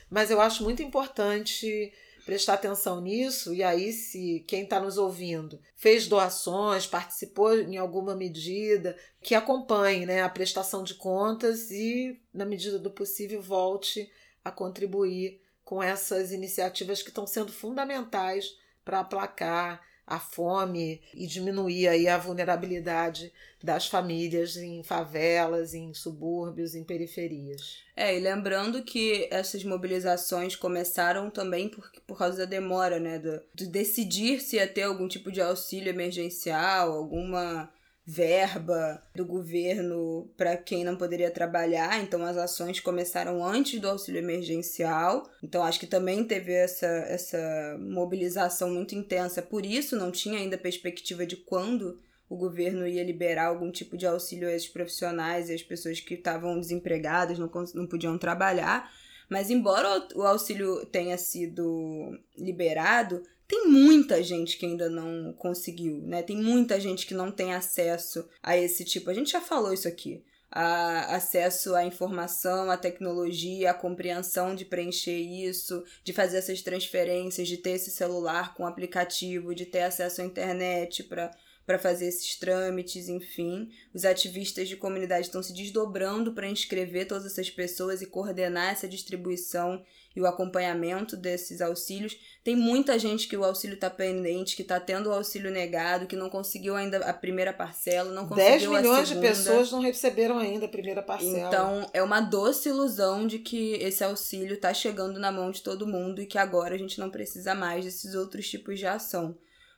Speaker 1: Mas eu acho muito importante prestar atenção nisso, e aí, se quem está nos ouvindo fez doações, participou em alguma medida, que acompanhe né, a prestação de contas e, na medida do possível, volte a contribuir com essas iniciativas que estão sendo fundamentais para aplacar a fome e diminuir aí a vulnerabilidade das famílias em favelas, em subúrbios, em periferias.
Speaker 2: É, e lembrando que essas mobilizações começaram também por, por causa da demora, né? De decidir se ia ter algum tipo de auxílio emergencial, alguma verba do governo para quem não poderia trabalhar, então as ações começaram antes do auxílio emergencial. Então acho que também teve essa, essa mobilização muito intensa, por isso não tinha ainda perspectiva de quando o governo ia liberar algum tipo de auxílio a esses profissionais e as pessoas que estavam desempregadas, não, não podiam trabalhar. Mas embora o auxílio tenha sido liberado, tem muita gente que ainda não conseguiu, né? Tem muita gente que não tem acesso a esse tipo. A gente já falou isso aqui. A acesso à informação, à tecnologia, à compreensão de preencher isso, de fazer essas transferências, de ter esse celular com aplicativo, de ter acesso à internet para para fazer esses trâmites, enfim. Os ativistas de comunidade estão se desdobrando para inscrever todas essas pessoas e coordenar essa distribuição e o acompanhamento desses auxílios. Tem muita gente que o auxílio está pendente, que está tendo o auxílio negado, que não conseguiu ainda a primeira parcela, não conseguiu 10
Speaker 1: milhões de pessoas não receberam ainda a primeira parcela.
Speaker 2: Então, é uma doce ilusão de que esse auxílio está chegando na mão de todo mundo e que agora a gente não precisa mais desses outros tipos de ação.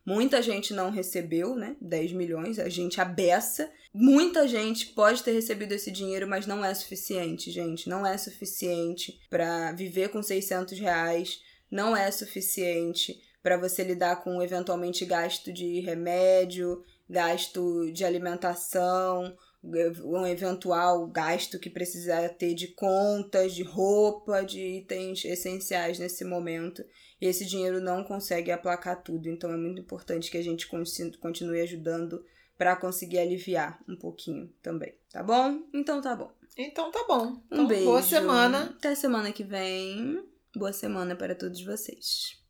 Speaker 2: Muita gente não recebeu, né? 10 milhões, a gente abessa. Muita gente pode ter recebido esse dinheiro, mas não é suficiente, gente. Não é suficiente para viver com 600 reais. Não é suficiente para você lidar com eventualmente gasto de remédio, gasto de alimentação, um eventual gasto que precisa ter de contas, de roupa, de itens essenciais nesse momento. E esse dinheiro não consegue aplacar tudo, então é muito importante que a gente continue ajudando para conseguir aliviar um pouquinho também, tá bom? Então tá bom.
Speaker 1: Então tá bom.
Speaker 2: Um
Speaker 1: então,
Speaker 2: beijo.
Speaker 1: Boa semana.
Speaker 2: Até semana que vem. Boa semana para todos vocês.